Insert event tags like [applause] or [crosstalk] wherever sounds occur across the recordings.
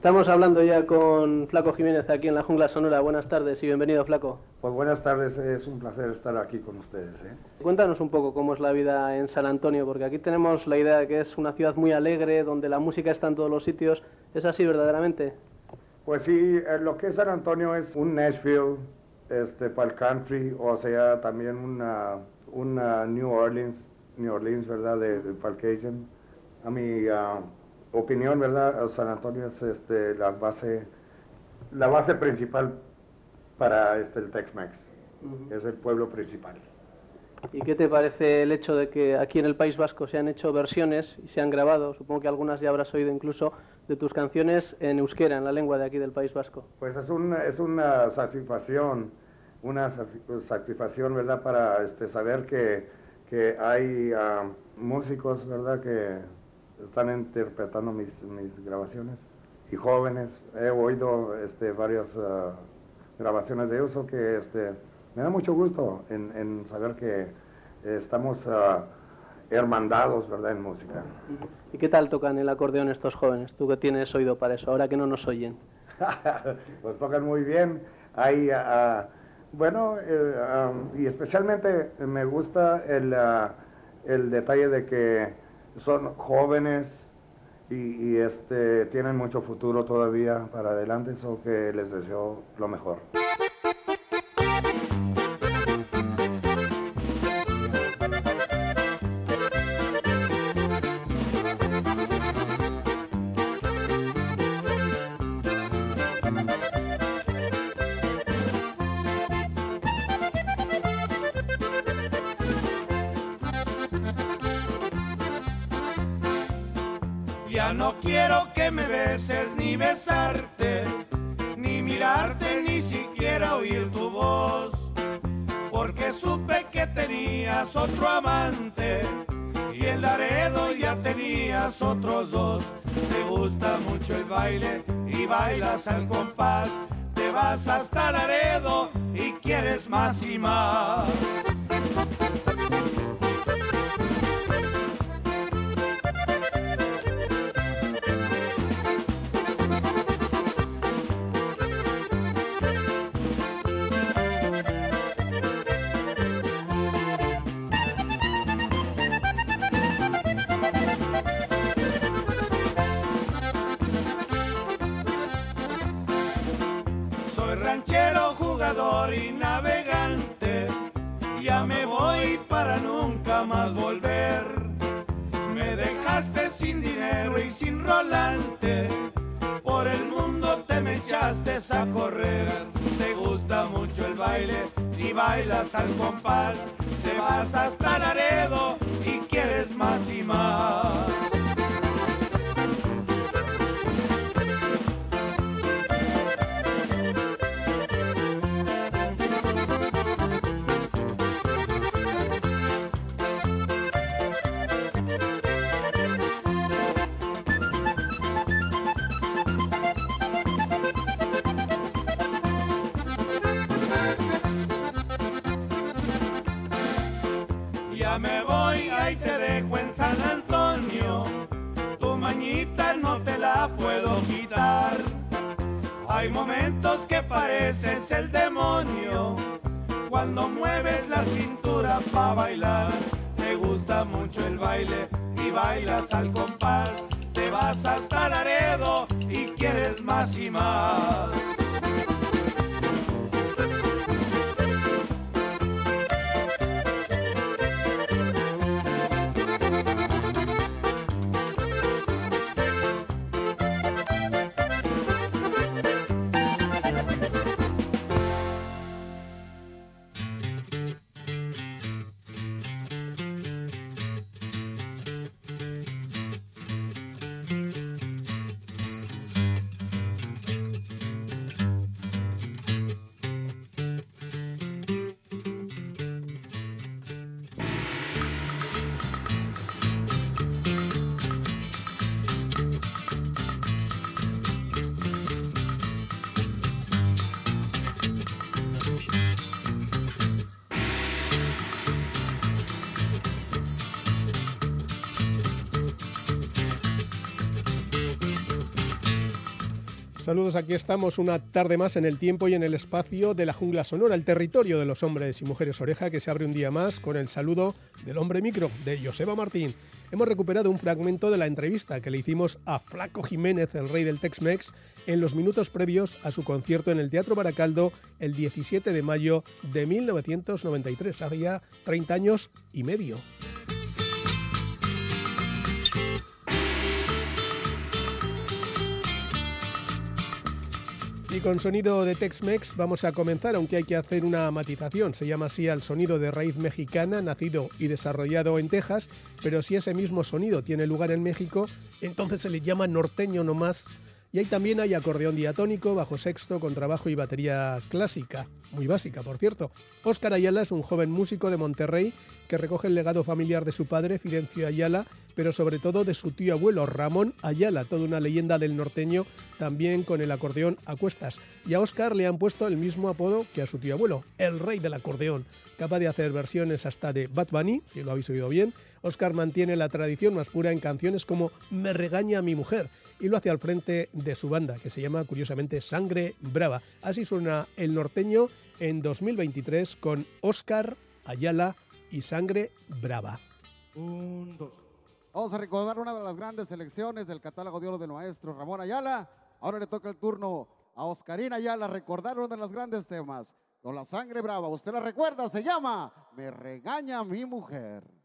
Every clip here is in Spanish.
Estamos hablando ya con Flaco Jiménez aquí en la Jungla Sonora. Buenas tardes y bienvenido, Flaco. Pues buenas tardes, es un placer estar aquí con ustedes. ¿eh? Cuéntanos un poco cómo es la vida en San Antonio, porque aquí tenemos la idea de que es una ciudad muy alegre, donde la música está en todos los sitios. ¿Es así verdaderamente? Pues sí, eh, lo que es San Antonio es un Nashville este, para el country, o sea, también una, una New Orleans, New Orleans, ¿verdad?, de, de. A mi ah, opinión, ¿verdad?, San Antonio es este, la, base, la base principal para este, el Tex-Mex. Es el pueblo principal. ¿Y qué te parece el hecho de que aquí en el País Vasco se han hecho versiones y se han grabado, supongo que algunas ya habrás oído incluso, de tus canciones en euskera, en la lengua de aquí del País Vasco? Pues es una, es una satisfacción, una sati- satisfacción, ¿verdad?, para este, saber que, que hay ah, músicos, ¿verdad?, que están interpretando mis, mis grabaciones y jóvenes. He oído este, varias ah, grabaciones de uso que este, me da mucho gusto en, en saber que estamos ah, hermandados, ¿verdad?, en música. ¿Y qué tal tocan el acordeón estos jóvenes? Tú que tienes oído para eso, ahora que no nos oyen. [laughs] pues tocan muy bien. Hay, ah, bueno, ah, y especialmente me gusta el, el detalle de que son jóvenes y, este, tienen mucho futuro todavía para adelante, eso que les deseo lo mejor. Ya no quiero que me beses ni besarte, ni mirarte, ni siquiera oír tu voz, porque supe que tenías otro amante y en Laredo ya tenías otros dos. Te gusta mucho el baile y bailas al compás, te vas hasta Laredo y quieres más y más. Bailas al compás. Te vas hasta Laredo Ya me voy, ahí te dejo en San Antonio. Tu mañita no te la puedo quitar. Hay momentos que pareces el demonio. Cuando mueves la cintura pa' bailar. Te gusta mucho el baile y bailas al compás. Te vas hasta Laredo y quieres más y más. Saludos. Aquí estamos una tarde más en el tiempo y en el espacio de la jungla sonora, el territorio de los hombres y mujeres oreja, que se abre un día más con el saludo del hombre micro, de Joseba Martín. Hemos recuperado un fragmento de la entrevista que le hicimos a Flaco Jiménez, el rey del Tex-Mex, en los minutos previos a su concierto en el Teatro Baracaldo el 17 de mayo de 1993, hace ya 30 años y medio. Y con sonido de Tex-Mex vamos a comenzar, aunque hay que hacer una matización. Se llama así al sonido de raíz mexicana, nacido y desarrollado en Texas, pero si ese mismo sonido tiene lugar en México, entonces se le llama norteño nomás. Y ahí también hay acordeón diatónico, bajo sexto, contrabajo y batería clásica muy básica, por cierto. Óscar Ayala es un joven músico de Monterrey que recoge el legado familiar de su padre, Fidencio Ayala, pero sobre todo de su tío abuelo, Ramón Ayala, toda una leyenda del norteño, también con el acordeón a cuestas. Y a Óscar le han puesto el mismo apodo que a su tío abuelo, el rey del acordeón, capaz de hacer versiones hasta de Bad Bunny, si lo habéis oído bien. Óscar mantiene la tradición más pura en canciones como Me regaña mi mujer, y lo hace al frente de su banda, que se llama curiosamente Sangre Brava. Así suena el norteño en 2023 con Oscar Ayala y Sangre Brava. Un, dos. Vamos a recordar una de las grandes selecciones del catálogo de oro del maestro Ramón Ayala. Ahora le toca el turno a Oscarina Ayala recordar uno de los grandes temas. Con la sangre brava, usted la recuerda, se llama Me regaña mi mujer.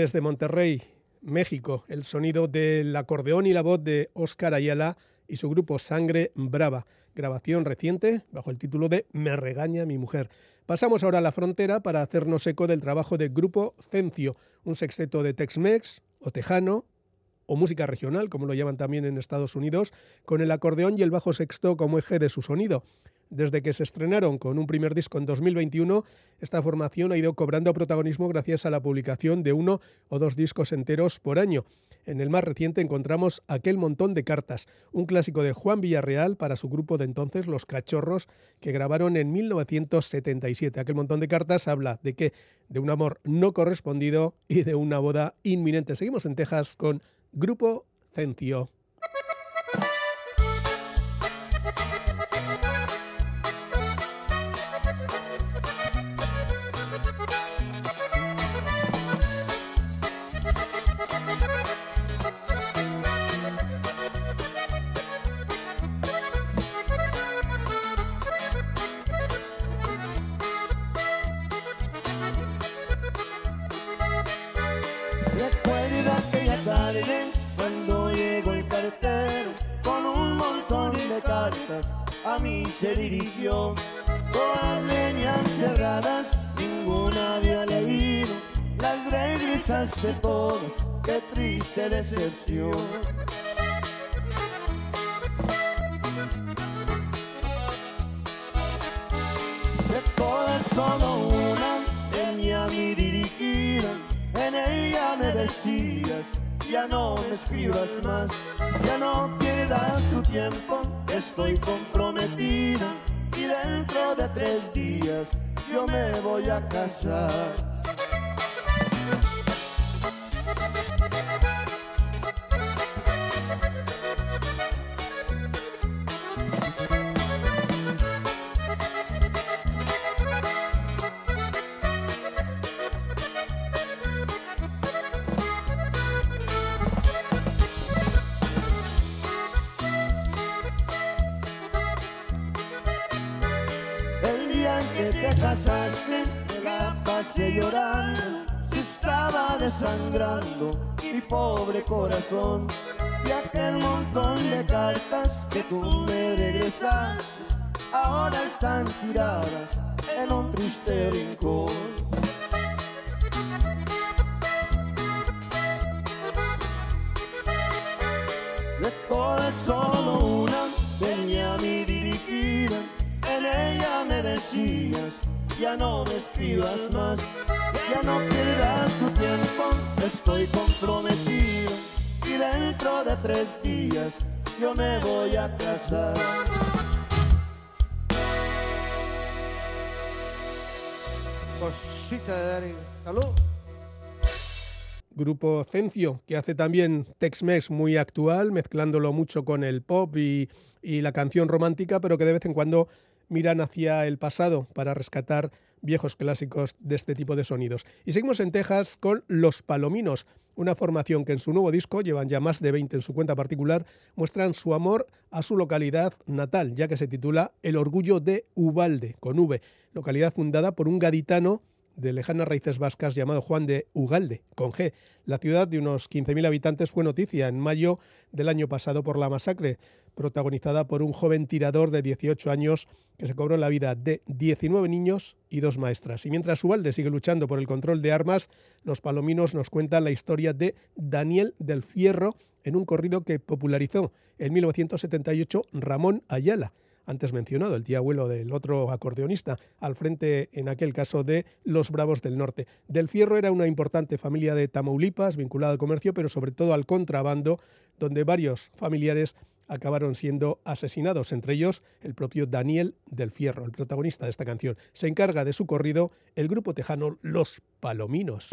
Desde Monterrey, México, el sonido del acordeón y la voz de Oscar Ayala y su grupo Sangre Brava, grabación reciente bajo el título de Me regaña mi mujer. Pasamos ahora a la frontera para hacernos eco del trabajo de Grupo Cencio, un sexteto de Tex-Mex o tejano o música regional, como lo llaman también en Estados Unidos, con el acordeón y el bajo sexto como eje de su sonido. Desde que se estrenaron con un primer disco en 2021, esta formación ha ido cobrando protagonismo gracias a la publicación de uno o dos discos enteros por año. En el más reciente encontramos Aquel montón de cartas, un clásico de Juan Villarreal para su grupo de entonces, Los Cachorros, que grabaron en 1977. Aquel montón de cartas habla de que de un amor no correspondido y de una boda inminente. Seguimos en Texas con Grupo Centio. Triste decepción. De todas solo una tenía mi dirigida, en ella me decías, ya no me escribas más, ya no pierdas tu tiempo, estoy comprometida y dentro de tres días yo me voy a casar. Están tiradas en un triste rincón. Grupo Cencio, que hace también Tex-Mex muy actual, mezclándolo mucho con el pop y, la canción romántica, pero que de vez en cuando miran hacia el pasado para rescatar viejos clásicos de este tipo de sonidos. Y seguimos en Texas con Los Palominos, una formación que en su nuevo disco, llevan ya más de 20 en su cuenta particular, muestran su amor a su localidad natal, ya que se titula El Orgullo de Ubalde, con V, localidad fundada por un gaditano de lejanas raíces vascas llamado Juan de Ugalde, con G. La ciudad de unos 15.000 habitantes fue noticia en mayo del año pasado por la masacre, protagonizada por un joven tirador de 18 años que se cobró la vida de 19 niños y dos maestras. Y mientras Ugalde sigue luchando por el control de armas, los palominos nos cuentan la historia de Daniel del Fierro en un corrido que popularizó en 1978 Ramón Ayala antes mencionado, el tío abuelo del otro acordeonista, al frente en aquel caso de los Bravos del Norte. Del Fierro era una importante familia de Tamaulipas vinculada al comercio, pero sobre todo al contrabando, donde varios familiares acabaron siendo asesinados, entre ellos el propio Daniel del Fierro, el protagonista de esta canción. Se encarga de su corrido el grupo tejano Los Palominos.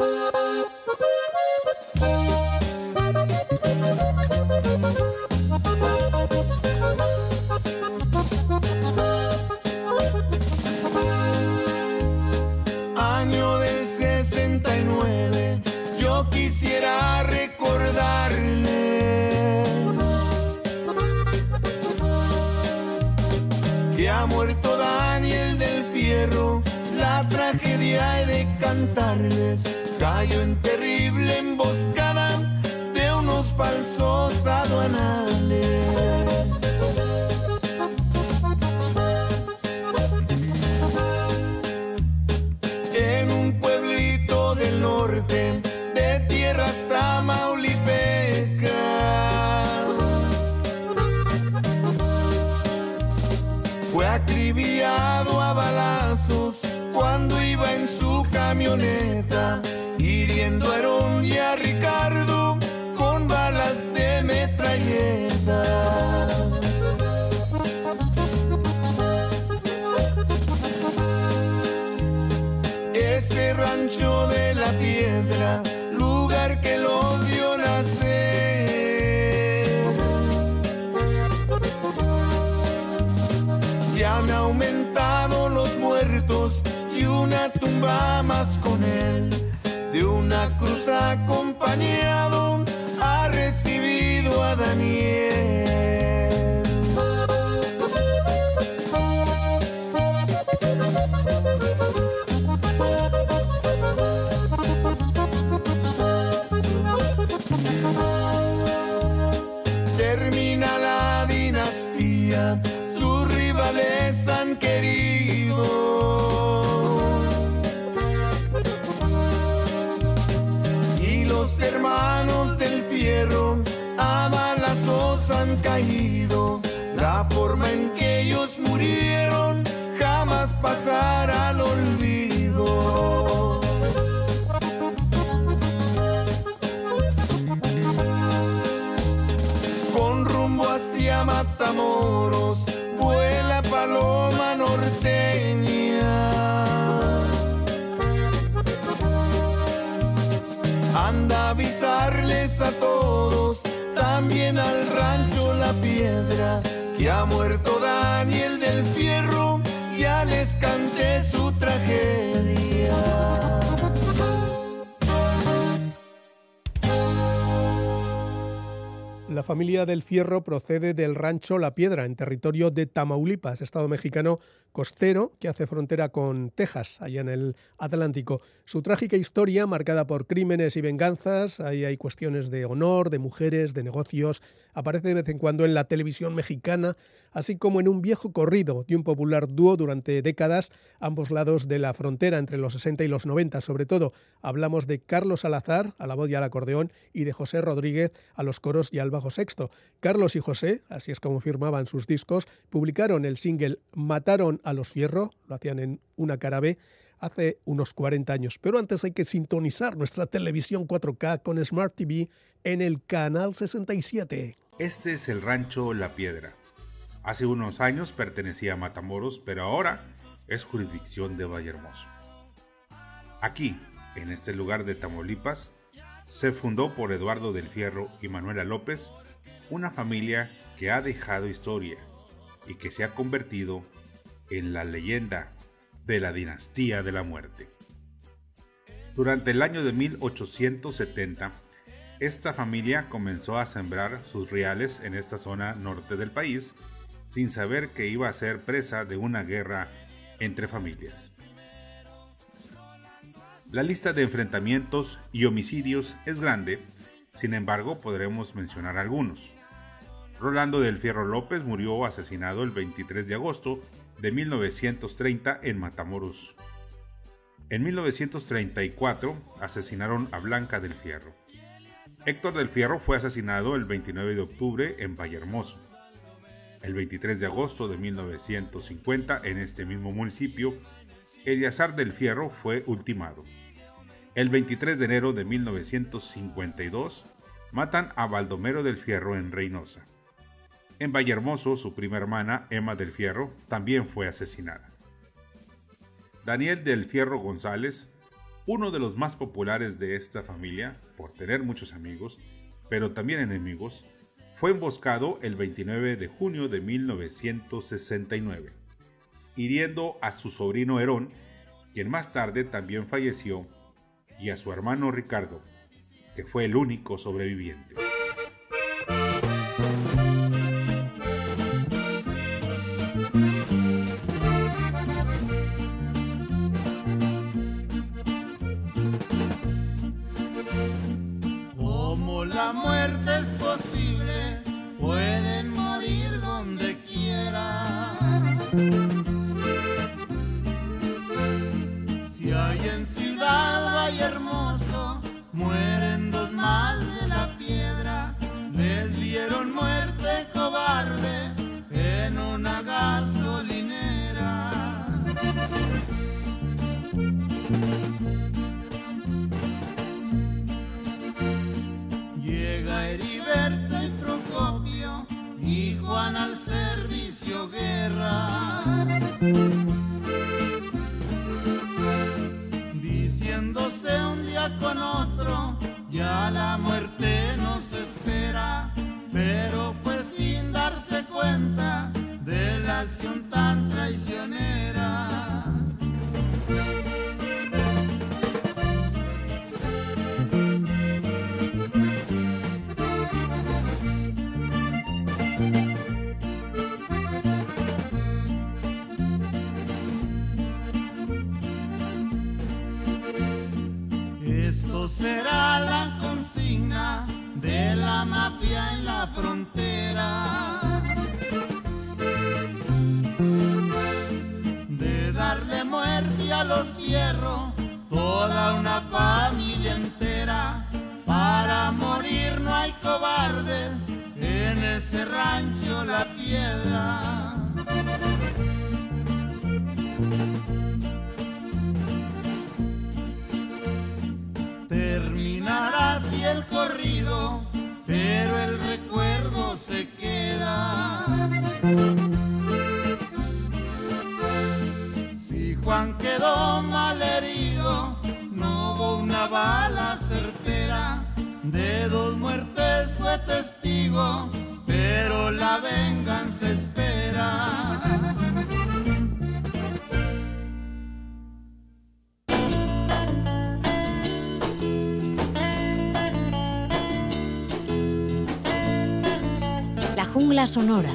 De cantarles, cayó en terrible emboscada de unos falsos aduanales. Tumba más con él. De una cruz acompañado caído. La forma en que ellos murieron jamás pasará al olvido. Con rumbo hacia Matamoros paloma norteña. Anda a avisarles a todos, al rancho La Piedra, que ha muerto Daniel del Fierro, ya les canté su tragedia. La familia del Fierro procede del rancho La Piedra, en territorio de Tamaulipas, estado mexicano costero que hace frontera con Texas, allá en el Atlántico. Su trágica historia, marcada por crímenes y venganzas, ahí hay cuestiones de honor, de mujeres, de negocios, aparece de vez en cuando en la televisión mexicana, así como en un viejo corrido de un popular dúo durante décadas, ambos lados de la frontera, entre los 60 y los 90. Sobre todo, hablamos de Carlos Salazar, a la voz y al acordeón, y de José Rodríguez, a los coros y al bajo sexto. Carlos y José, así es como firmaban sus discos, publicaron el single Mataron a los Fierro, lo hacían en una cara B, hace unos 40 años. Pero antes hay que sintonizar nuestra televisión 4K con Smart TV en el canal 67. Este es el rancho La Piedra. Hace unos años pertenecía a Matamoros, pero ahora es jurisdicción de Vallehermoso. Aquí, en este lugar de Tamaulipas, se fundó por Eduardo del Fierro y Manuela López una familia que ha dejado historia y que se ha convertido en la leyenda de la dinastía de la muerte. Durante el año de 1870, esta familia comenzó a sembrar sus reales en esta zona norte del país sin saber que iba a ser presa de una guerra entre familias. La lista de enfrentamientos y homicidios es grande, sin embargo podremos mencionar algunos. Rolando del Fierro López murió asesinado el 23 de agosto de 1930 en Matamoros. En 1934 asesinaron a Blanca del Fierro. Héctor del Fierro fue asesinado el 29 de octubre en Vallehermoso. El 23 de agosto de 1950 en este mismo municipio, Eliazar del Fierro fue ultimado. El 23 de enero de 1952 matan a Baldomero del Fierro en Reynosa. En Vallehermoso, su prima hermana, Emma del Fierro, también fue asesinada. Daniel del Fierro González, uno de los más populares de esta familia, por tener muchos amigos, pero también enemigos, fue emboscado el 29 de junio de 1969, hiriendo a su sobrino Herón, quien más tarde también falleció, y a su hermano Ricardo, que fue el único sobreviviente. Jungla sonora.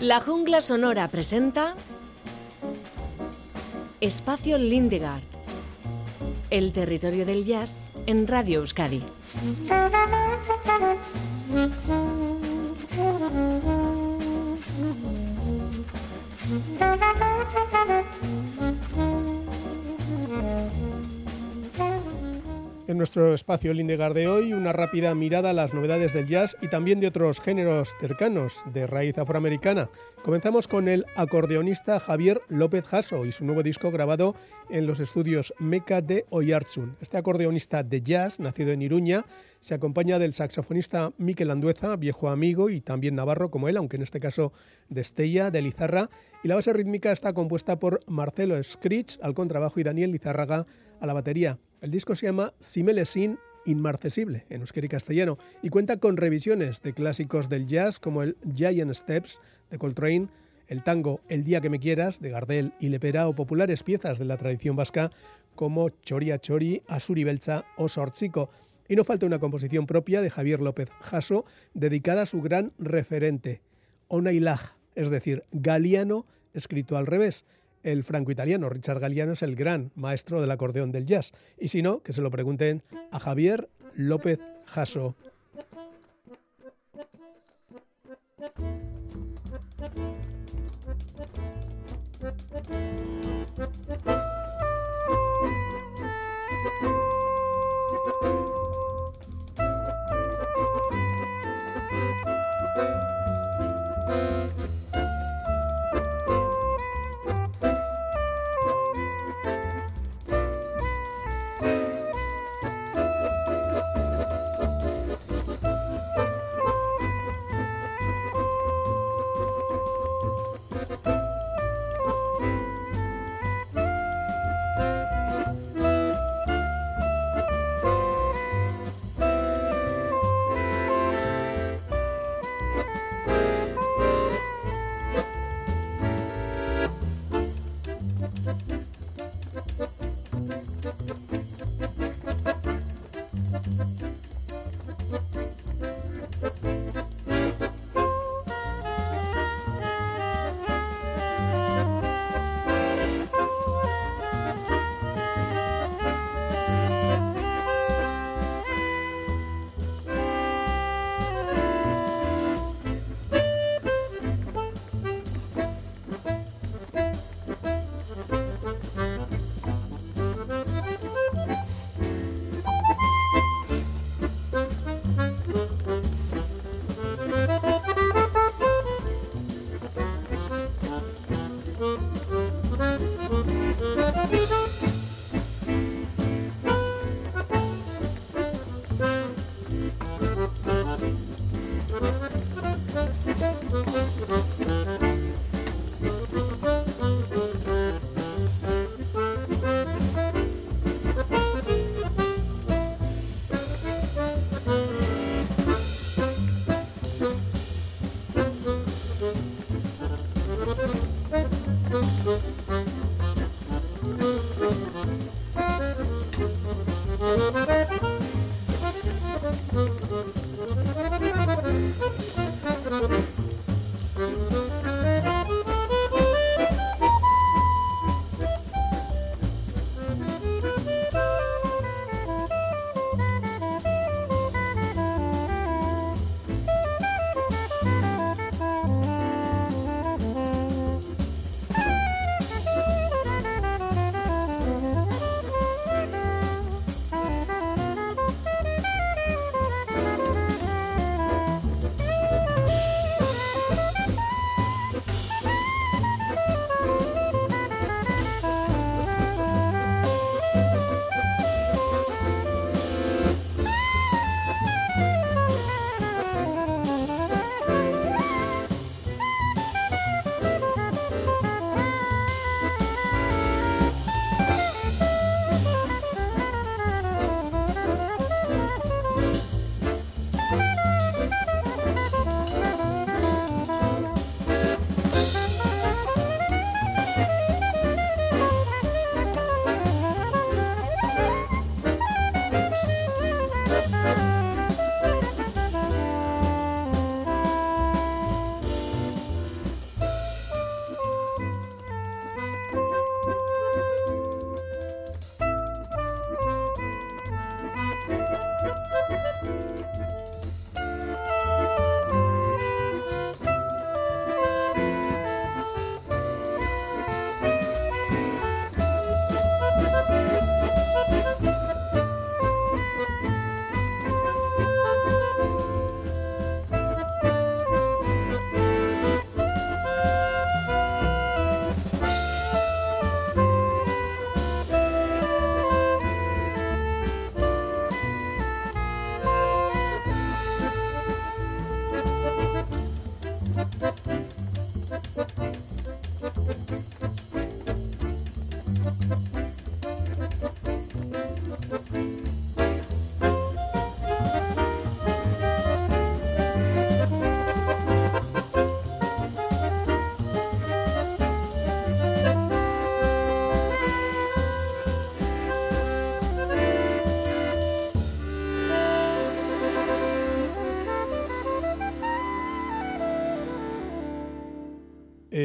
La jungla sonora presenta Espacio Lindegard, el territorio del jazz en Radio Euskadi. Nuestro espacio Lindegar de hoy, una rápida mirada a las novedades del jazz y también de otros géneros cercanos de raíz afroamericana. Comenzamos con el acordeonista Javier López Jasso y su nuevo disco grabado en los estudios Meca de Oyarzun. Este acordeonista de jazz, nacido en Iruña, se acompaña del saxofonista Miquel Andueza, viejo amigo y también navarro como él, aunque en este caso de Estella, de Lizarra, y la base rítmica está compuesta por Marcelo Scritch al contrabajo y Daniel Lizárraga a la batería. El disco se llama Simelesin Inmarcesible en euskera y castellano y cuenta con revisiones de clásicos del jazz como el Giant Steps de Coltrane, el tango El día que me quieras de Gardel y Lepera o populares piezas de la tradición vasca como Choria Chori, Asuri Belcha o Sortzico. Y no falta una composición propia de Javier López Jasso dedicada a su gran referente, Onailag, es decir, Galiano escrito al revés el franco-italiano Richard Galliano es el gran maestro del acordeón del jazz. Y si no, que se lo pregunten a Javier López Jasso.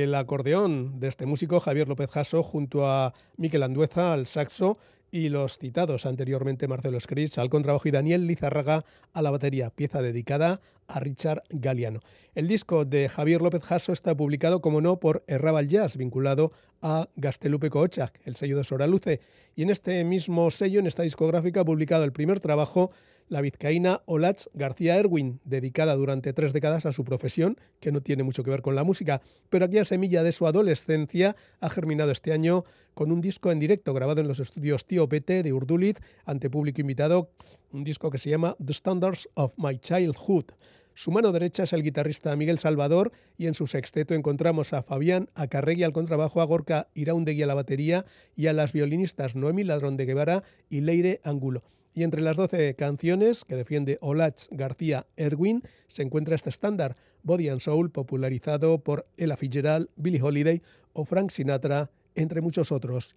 El acordeón de este músico Javier López Jasso junto a Miquel Andueza al saxo y los citados anteriormente Marcelo Scritch al contrabajo y Daniel Lizarraga a la batería, pieza dedicada a Richard Galiano. El disco de Javier López Jasso está publicado, como no, por Errabal Jazz, vinculado a Gastelupe Cochac, el sello de Soraluce. Y en este mismo sello, en esta discográfica, ha publicado el primer trabajo la vizcaína Olach García Erwin, dedicada durante tres décadas a su profesión, que no tiene mucho que ver con la música, pero aquella semilla de su adolescencia ha germinado este año con un disco en directo grabado en los estudios Tío Pete de Urduliz ante público invitado, un disco que se llama The Standards of My Childhood. Su mano derecha es el guitarrista Miguel Salvador y en su sexteto encontramos a Fabián Acarregui al contrabajo, a Gorka Iraundegui a la batería y a las violinistas Noemi Ladrón de Guevara y Leire Angulo. Y entre las 12 canciones que defiende Olach García Erwin se encuentra este estándar, Body and Soul, popularizado por Ella Fitzgerald, Billie Holiday o Frank Sinatra, entre muchos otros.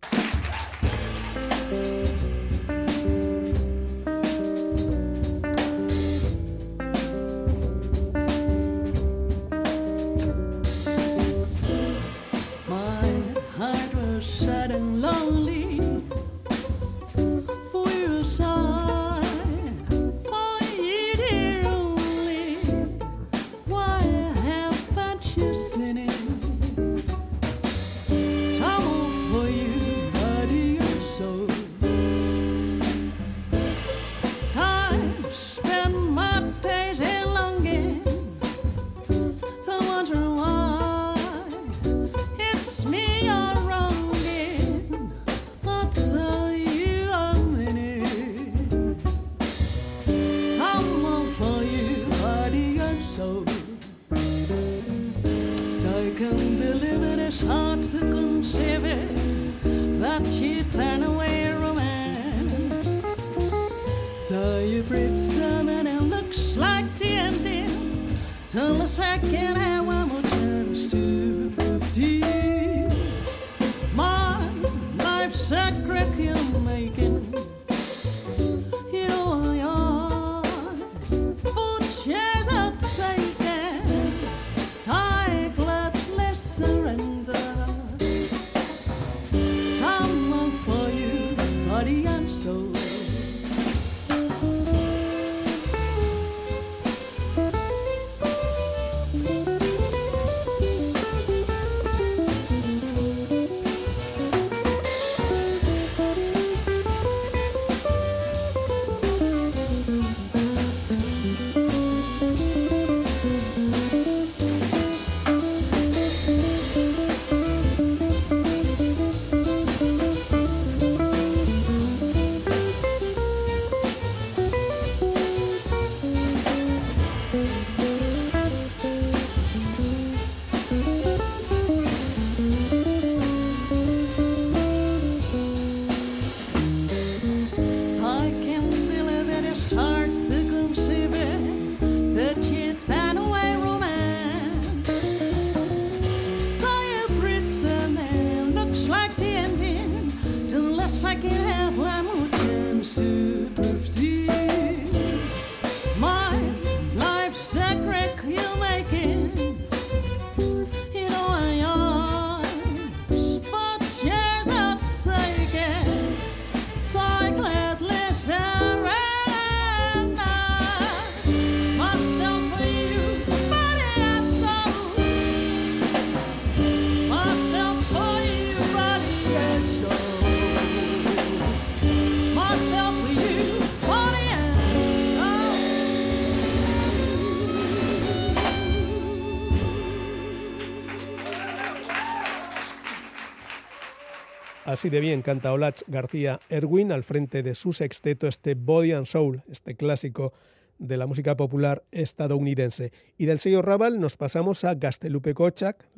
Así de bien canta Olach García Erwin al frente de su sexteto, este Body and Soul, este clásico de la música popular estadounidense. Y del sello Raval nos pasamos a Gastelupe Kochak,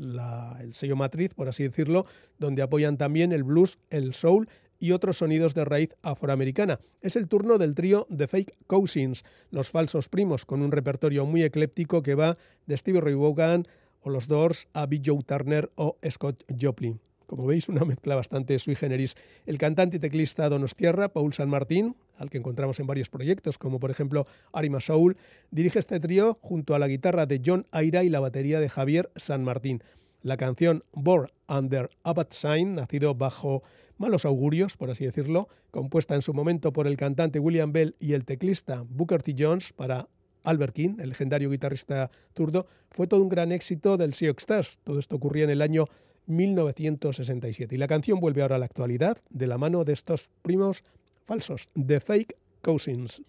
el sello matriz, por así decirlo, donde apoyan también el blues, el soul y otros sonidos de raíz afroamericana. Es el turno del trío The Fake Cousins, los falsos primos, con un repertorio muy ecléptico que va de Stevie Ray Vaughan o los Doors a B. Joe Turner o Scott Joplin. Como veis, una mezcla bastante sui generis. El cantante y teclista Donostierra, Paul San Martín, al que encontramos en varios proyectos, como por ejemplo Arima Soul, dirige este trío junto a la guitarra de John Aira y la batería de Javier San Martín. La canción Born Under a Bad Sign, nacido bajo malos augurios, por así decirlo, compuesta en su momento por el cantante William Bell y el teclista Booker T. Jones para Albert King, el legendario guitarrista turdo, fue todo un gran éxito del Sioux Stars. Todo esto ocurría en el año 1967. Y la canción vuelve ahora a la actualidad de la mano de estos primos falsos, The Fake Cousins.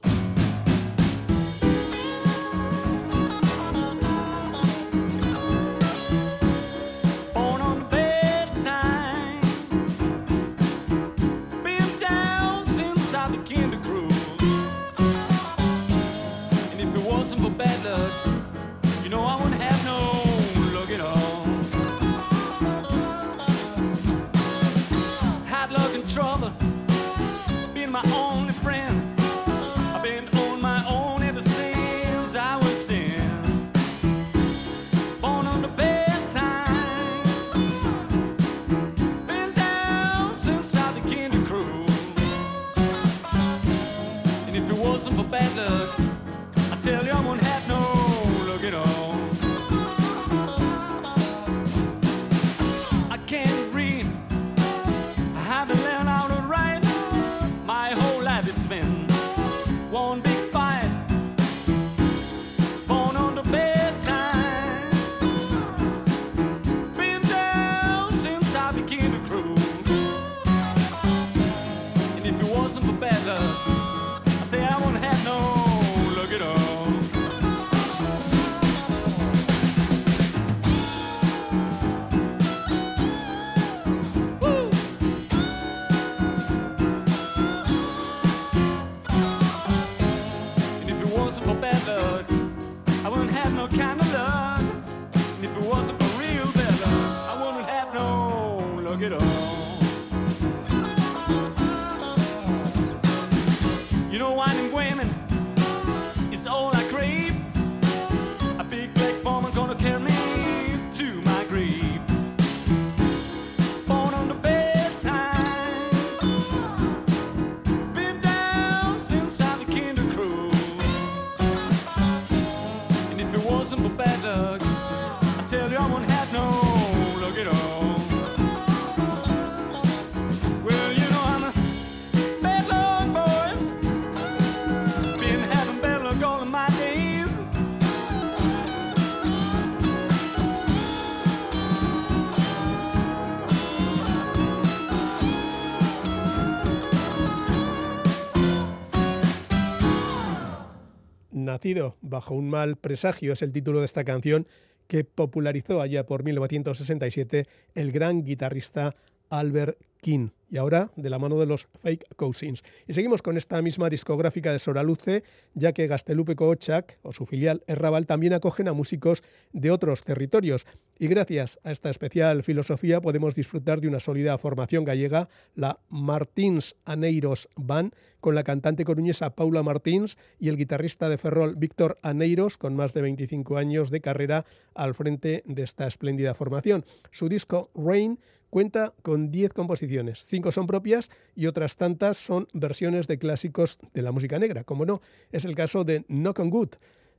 Nacido bajo un mal presagio es el título de esta canción que popularizó allá por 1967 el gran guitarrista Albert King y ahora de la mano de los Fake Cousins. Y seguimos con esta misma discográfica de Soraluce, ya que Gastelupe Koochak o su filial Errabal también acogen a músicos de otros territorios. Y gracias a esta especial filosofía podemos disfrutar de una sólida formación gallega, la Martins Aneiros Band, con la cantante coruñesa Paula Martins y el guitarrista de Ferrol Víctor Aneiros, con más de 25 años de carrera al frente de esta espléndida formación. Su disco Rain cuenta con 10 composiciones, cinco son propias y otras tantas son versiones de clásicos de la música negra. Como no, es el caso de Knock on Good,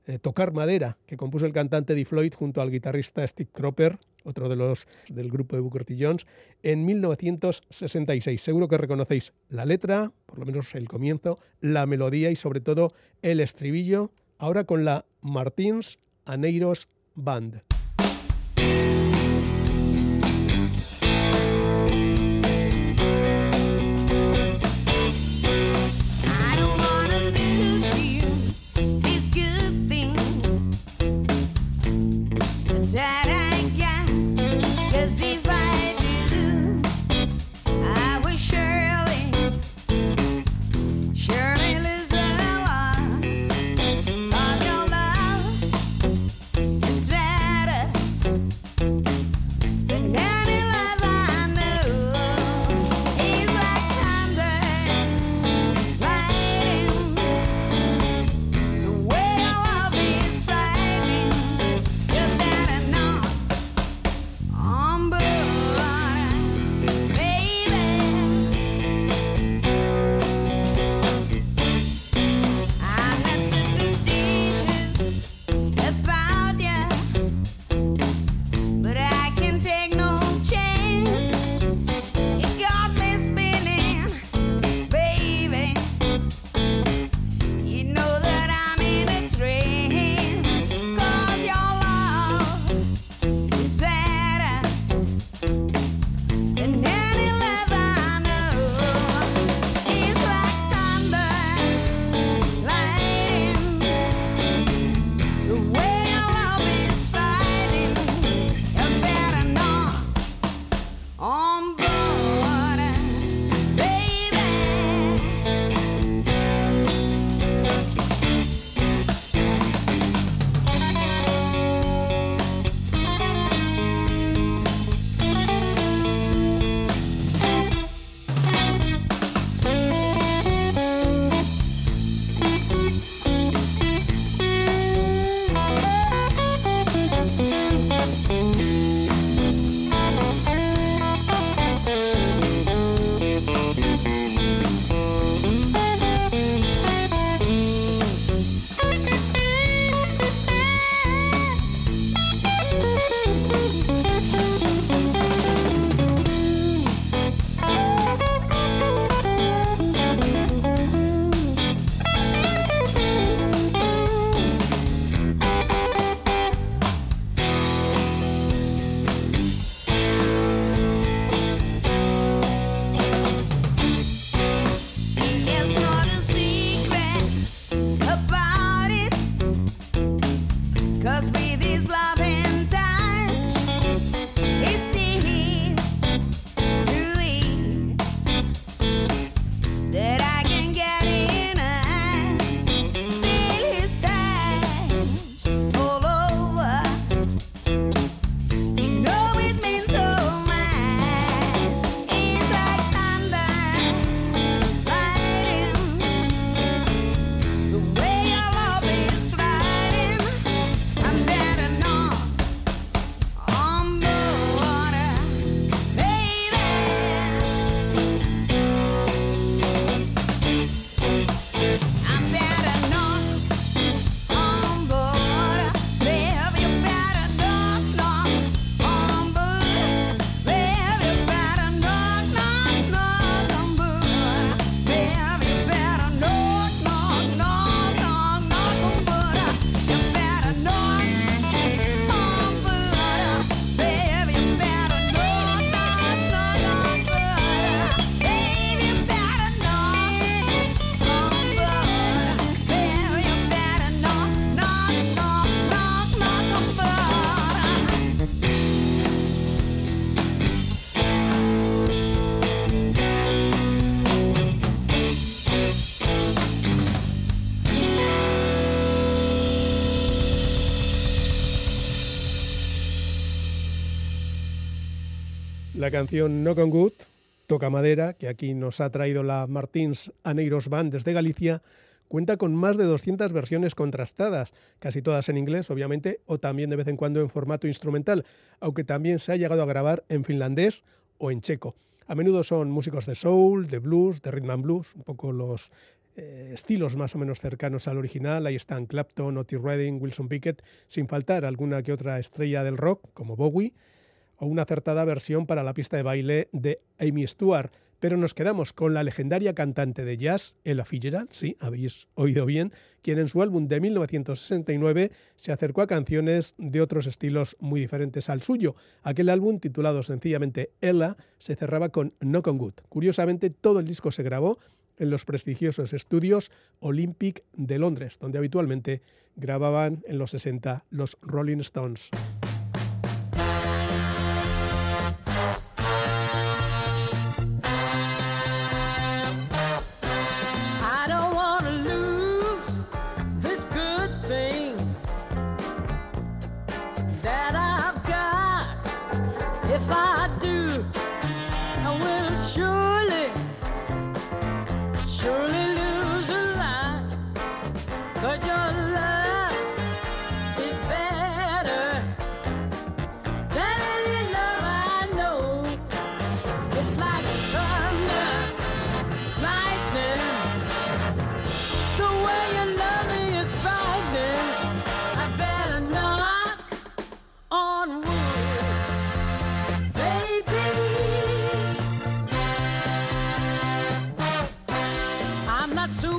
eh, Tocar Madera, que compuso el cantante Di Floyd junto al guitarrista Steve Cropper, otro de los del grupo de Booker T. Jones, en 1966. Seguro que reconocéis la letra, por lo menos el comienzo, la melodía y sobre todo el estribillo, ahora con la Martins Aneiros Band. La canción No Con Good, Toca Madera, que aquí nos ha traído la Martins Aneiros Band desde Galicia, cuenta con más de 200 versiones contrastadas, casi todas en inglés, obviamente, o también de vez en cuando en formato instrumental, aunque también se ha llegado a grabar en finlandés o en checo. A menudo son músicos de soul, de blues, de rhythm and blues, un poco los eh, estilos más o menos cercanos al original. Ahí están Clapton, Otis Redding, Wilson Pickett, sin faltar alguna que otra estrella del rock, como Bowie, o una acertada versión para la pista de baile de Amy Stewart. Pero nos quedamos con la legendaria cantante de jazz, Ella Fitzgerald, sí, habéis oído bien, quien en su álbum de 1969 se acercó a canciones de otros estilos muy diferentes al suyo. Aquel álbum, titulado sencillamente Ella, se cerraba con No Con Good. Curiosamente, todo el disco se grabó en los prestigiosos estudios Olympic de Londres, donde habitualmente grababan en los 60 los Rolling Stones.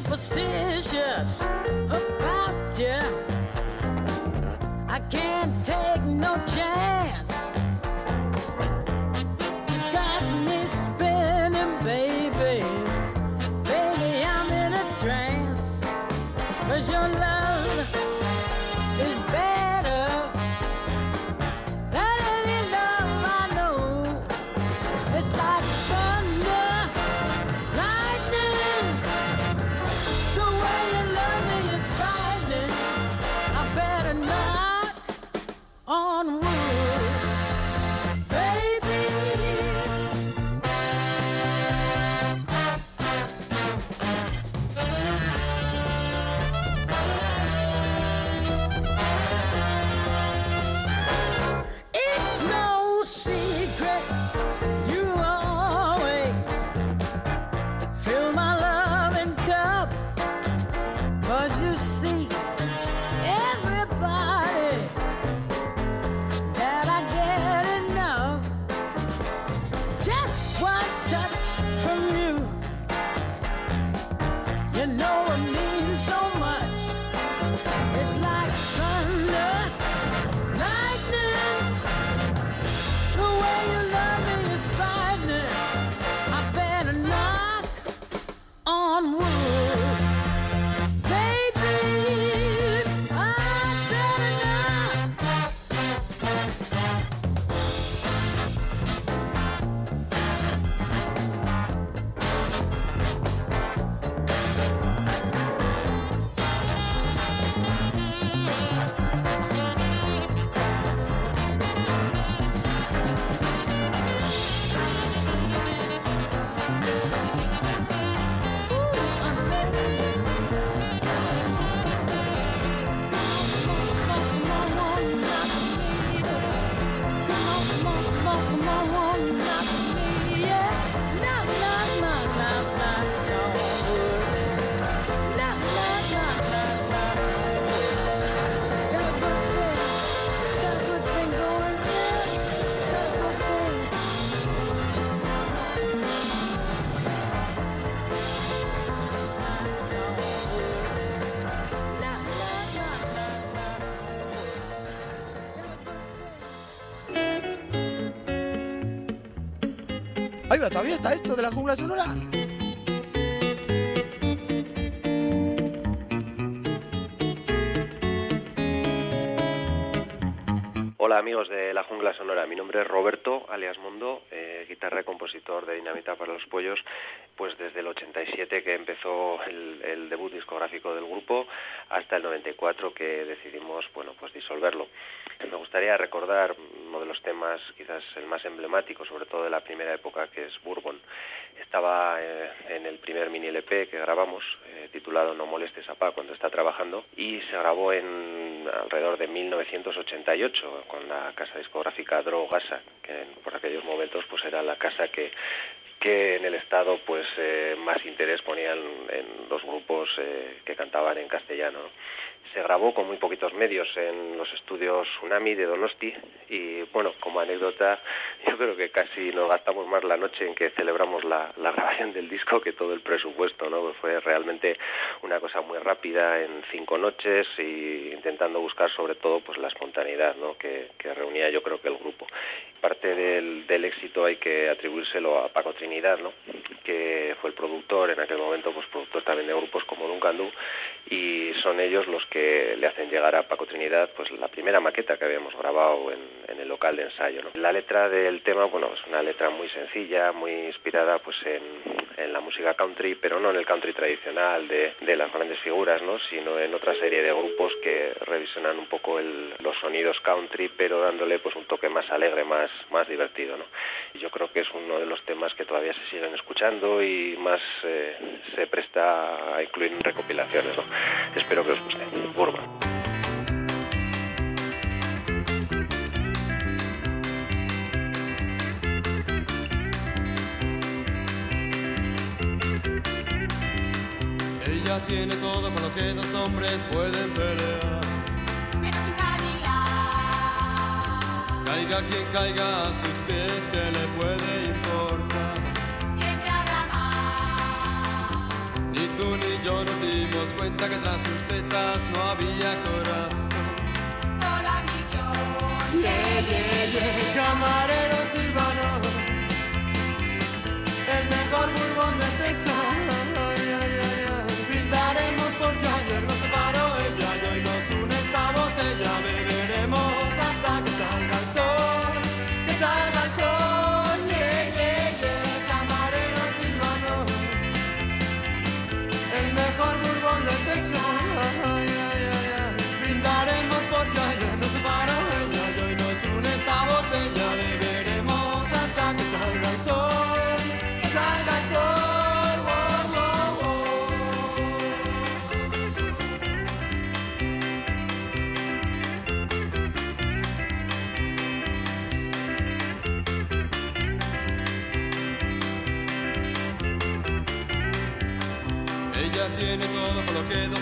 Superstitious about you. I can't take no chance. Todavía está esto de la jungla sonora. Hola amigos de la Jungla Sonora, mi nombre es Roberto, alias Mundo, eh, guitarra y compositor de Dinamita para los Pollos. pues desde el 87 que empezó el, debut discográfico del grupo hasta el 94 que decidimos bueno pues disolverlo. Me gustaría recordar uno de los temas quizás el más emblemático, sobre todo de la primera época, que es Bourbon. Estaba eh, en el primer mini LP que grabamos, eh, titulado No molestes a Pa cuando está trabajando, y se grabó en alrededor de 1988 con la casa discográfica Drogasa, que por aquellos momentos pues era la casa que que en el estado pues eh, más interés ponían en los grupos eh, que cantaban en castellano se grabó con muy poquitos medios en los estudios Tsunami de Donosti y bueno, como anécdota, [laughs] yo creo que casi nos gastamos más la noche en que celebramos la, grabación del disco que todo el presupuesto, ¿no? Fue realmente una cosa muy rápida en cinco noches y intentando buscar sobre todo pues la espontaneidad, ¿no? Que, reunía yo creo que el grupo. Parte del, del éxito hay que atribuírselo a Paco Trinidad, ¿no? Que fue el productor en aquel momento, pues productor también de grupos como Duncandú y son ellos los que le hacen llegar a Paco Trinidad pues la primera maqueta que habíamos grabado en, el local de ensayo. La letra del tema, bueno, es una letra muy sencilla, muy inspirada pues en, la música country, pero no en el country tradicional de, las grandes figuras, ¿no? sino en otra serie de grupos que revisionan un poco los sonidos country, pero dándole pues un toque más alegre, más, más divertido. ¿no? yo creo que es uno de los temas que todavía se siguen escuchando y más eh, se presta a incluir en recopilaciones. ¿no? Espero que os guste. Ella tiene todo para lo que dos hombres pueden pelear. Un Caiga quien caiga a sus pies, que le puede tú ni yo nos dimos cuenta que tras sus tetas no había corazón. Solo mi Dios. Yeah, yeah, yeah. Camarero silvano, el mejor bourbon de Texas.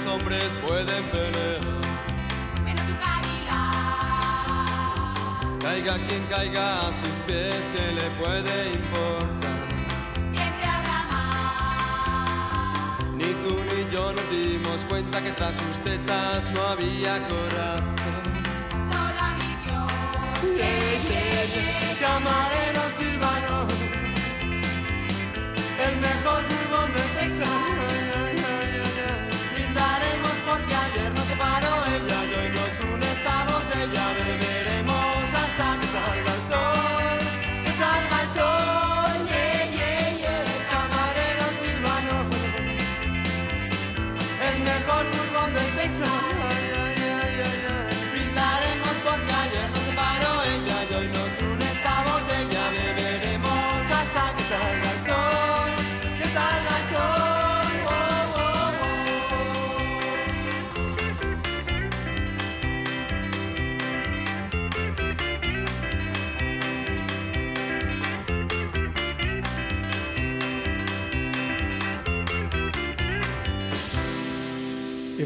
Hombres pueden pelear. Menos su Caiga quien caiga a sus pies, que le puede importar? Siempre habrá más. Ni tú ni yo nos dimos cuenta que tras sus tetas no había corazón. Solo a mi Dios. Camarero silvano, el mejor bourbon de Texas.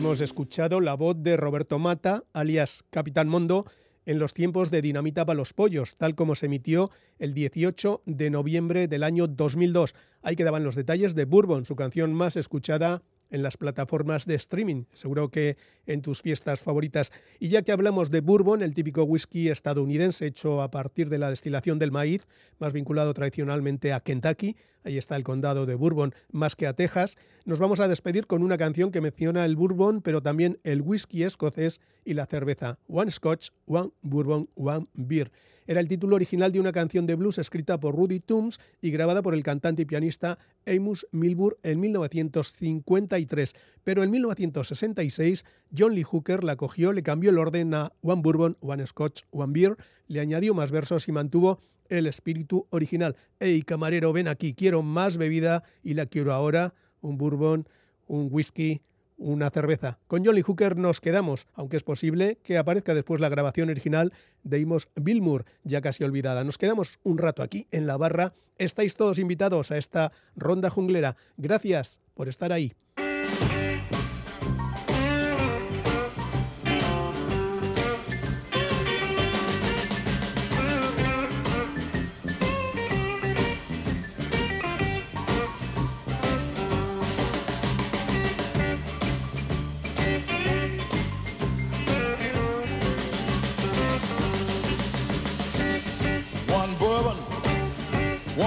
Hemos escuchado la voz de Roberto Mata, alias Capitán Mondo, en los tiempos de Dinamita para los Pollos, tal como se emitió el 18 de noviembre del año 2002. Ahí quedaban los detalles de Bourbon, su canción más escuchada en las plataformas de streaming, seguro que en tus fiestas favoritas. Y ya que hablamos de bourbon, el típico whisky estadounidense hecho a partir de la destilación del maíz, más vinculado tradicionalmente a Kentucky, ahí está el condado de Bourbon, más que a Texas, nos vamos a despedir con una canción que menciona el bourbon, pero también el whisky escocés y la cerveza. One Scotch, One Bourbon, One Beer. Era el título original de una canción de blues escrita por Rudy Toombs y grabada por el cantante y pianista Amos Milburn en 1953. Pero en 1966 John Lee Hooker la cogió, le cambió el orden a One Bourbon, One Scotch, One Beer, le añadió más versos y mantuvo el espíritu original. Hey, camarero, ven aquí, quiero más bebida y la quiero ahora, un bourbon, un whisky, una cerveza. Con Jolly Hooker nos quedamos, aunque es posible que aparezca después la grabación original de Imos Billmore, ya casi olvidada. Nos quedamos un rato aquí en la barra. Estáis todos invitados a esta ronda junglera. Gracias por estar ahí.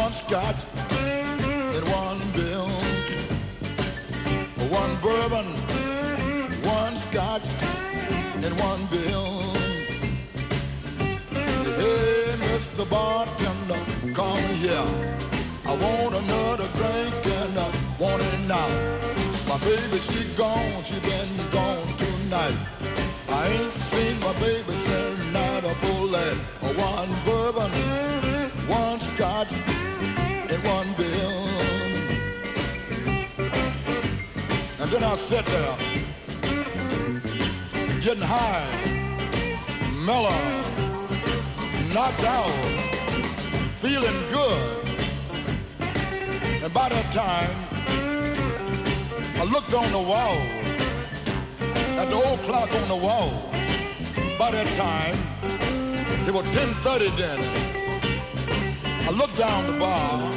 One scotch, and one bill. One bourbon, one scotch, and one bill. Hey, Mr. Bartender, come here. I want another drink and I want it now. My baby, she gone, she been gone tonight. I ain't seen my baby since night a full. One bourbon, one scotch, I sat there, getting high, mellow, knocked out, feeling good. And by that time, I looked on the wall, at the old clock on the wall. By that time, it was 10.30 then. I looked down the bar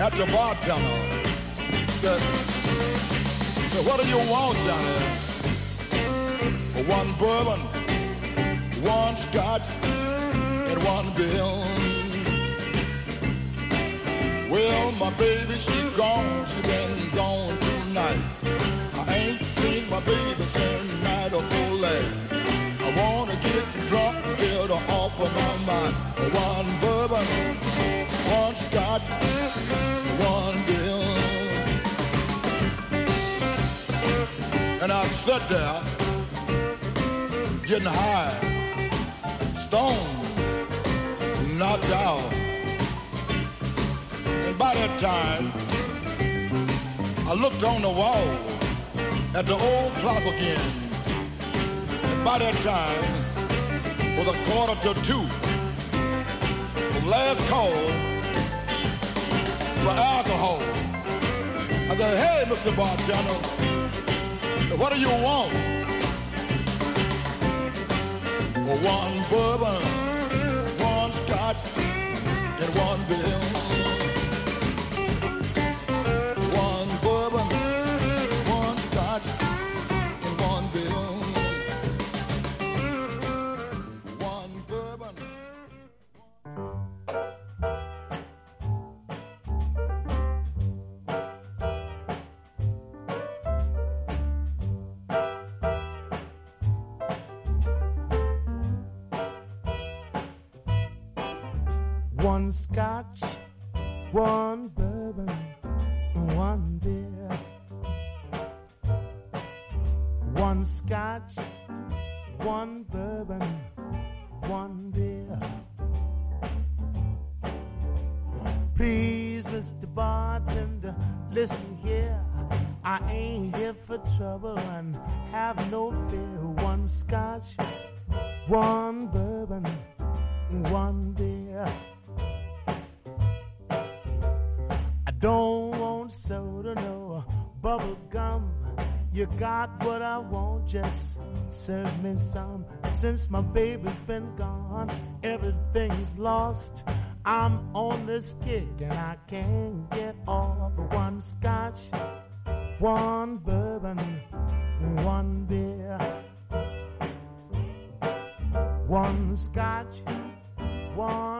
at the bartender. Said, what do you want, Johnny? One bourbon, one scotch, and one bill. Well, my baby, she gone, she been gone tonight. I ain't seen my baby since night of oh, full last. Eh? I wanna get drunk, get her off of my mind. One bourbon, one scotch, one sat there, getting high, stoned, knocked out. And by that time, I looked on the wall at the old clock again. And by that time, was a quarter to two. The last call for alcohol. I said, hey, Mr. Bartender, what do you want? One bourbon, one scotch, and one bill. Me some. Since my baby's been gone, everything's lost. I'm on this kick and I can't get off. One scotch, one bourbon, one beer. One scotch, one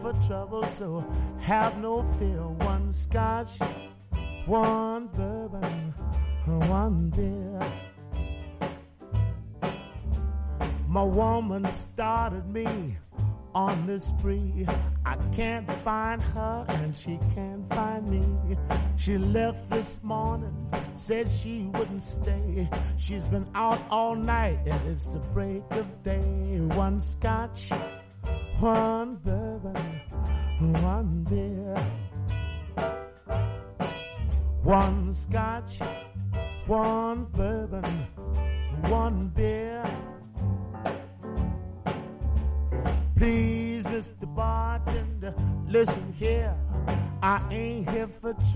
for trouble, so have no fear. One scotch, one bourbon, one beer. My woman started me on this spree. I can't find her and she can't find me. She left this morning, said she wouldn't stay. She's been out all night and it's the break of day. One scotch, one bourbon,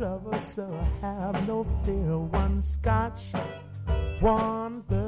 trouble, so I have no fear. One scotch, one bourbon,